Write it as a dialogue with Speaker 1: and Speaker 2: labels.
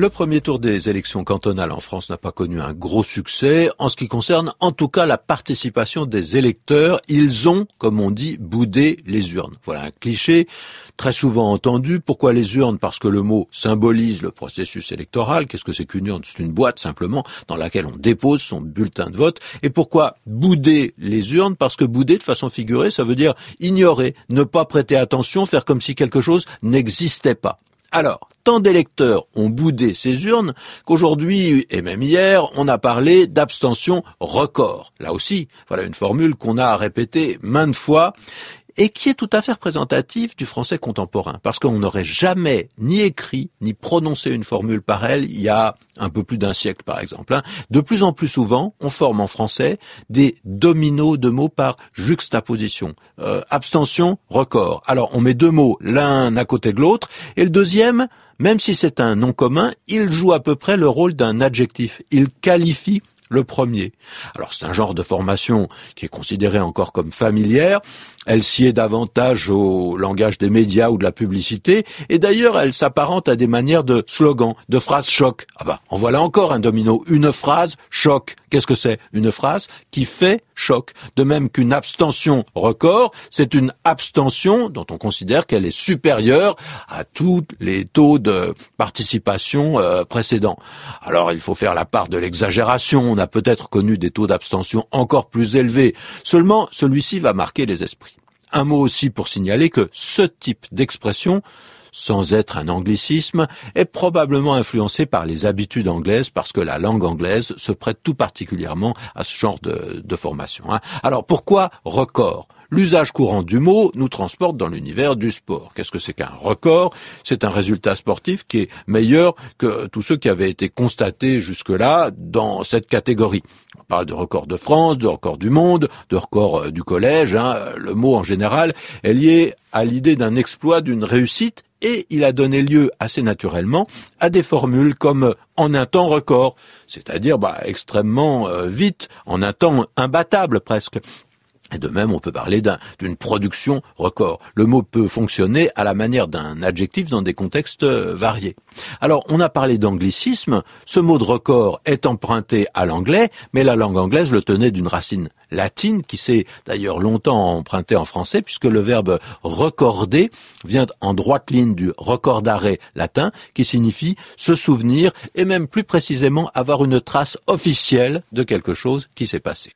Speaker 1: Le premier tour des élections cantonales en France n'a pas connu un gros succès en ce qui concerne en tout cas la participation des électeurs. Ils ont, comme on dit, boudé les urnes. Voilà un cliché très souvent entendu. Pourquoi les urnes? Parce que le mot symbolise le processus électoral. Qu'est-ce que c'est qu'une urne? C'est une boîte simplement dans laquelle on dépose son bulletin de vote. Et pourquoi bouder les urnes? Parce que bouder de façon figurée, ça veut dire ignorer, ne pas prêter attention, faire comme si quelque chose n'existait pas. Alors, tant d'électeurs ont boudé ces urnes qu'aujourd'hui, et même hier, on a parlé d'abstention record. Là aussi, voilà une formule qu'on a répétée maintes fois et qui est tout à fait représentatif du français contemporain, parce qu'on n'aurait jamais ni écrit ni prononcé une formule pareille il y a un peu plus d'un siècle, par exemple. Hein. De plus en plus souvent, on forme en français des dominos de mots par juxtaposition. Euh, abstention, record. Alors, on met deux mots l'un à côté de l'autre, et le deuxième, même si c'est un nom commun, il joue à peu près le rôle d'un adjectif. Il qualifie le premier. Alors c'est un genre de formation qui est considéré encore comme familière. Elle sied davantage au langage des médias ou de la publicité. Et d'ailleurs, elle s'apparente à des manières de slogan, de phrases choc. Ah bah, en voilà encore un domino. Une phrase choc. Qu'est-ce que c'est Une phrase qui fait choc? De même qu'une abstention record, c'est une abstention dont on considère qu'elle est supérieure à tous les taux de participation euh, précédents. Alors il faut faire la part de l'exagération. A peut-être connu des taux d'abstention encore plus élevés. Seulement, celui-ci va marquer les esprits. Un mot aussi pour signaler que ce type d'expression sans être un anglicisme, est probablement influencé par les habitudes anglaises parce que la langue anglaise se prête tout particulièrement à ce genre de, de formation. Hein. Alors pourquoi record? L'usage courant du mot nous transporte dans l'univers du sport. Qu'est-ce que c'est qu'un record? C'est un résultat sportif qui est meilleur que tous ceux qui avaient été constatés jusque-là dans cette catégorie. On parle de record de France, de record du monde, de record euh, du collège. Hein. Le mot en général est lié à l'idée d'un exploit, d'une réussite, et il a donné lieu assez naturellement à des formules comme en un temps record, c'est-à-dire bah, extrêmement euh, vite, en un temps imbattable presque. Et de même, on peut parler d'une production record. Le mot peut fonctionner à la manière d'un adjectif dans des contextes euh, variés. Alors, on a parlé d'anglicisme. Ce mot de record est emprunté à l'anglais, mais la langue anglaise le tenait d'une racine latine qui s'est d'ailleurs longtemps emprunté en français puisque le verbe recorder vient en droite ligne du recordare latin qui signifie se souvenir et même plus précisément avoir une trace officielle de quelque chose qui s'est passé.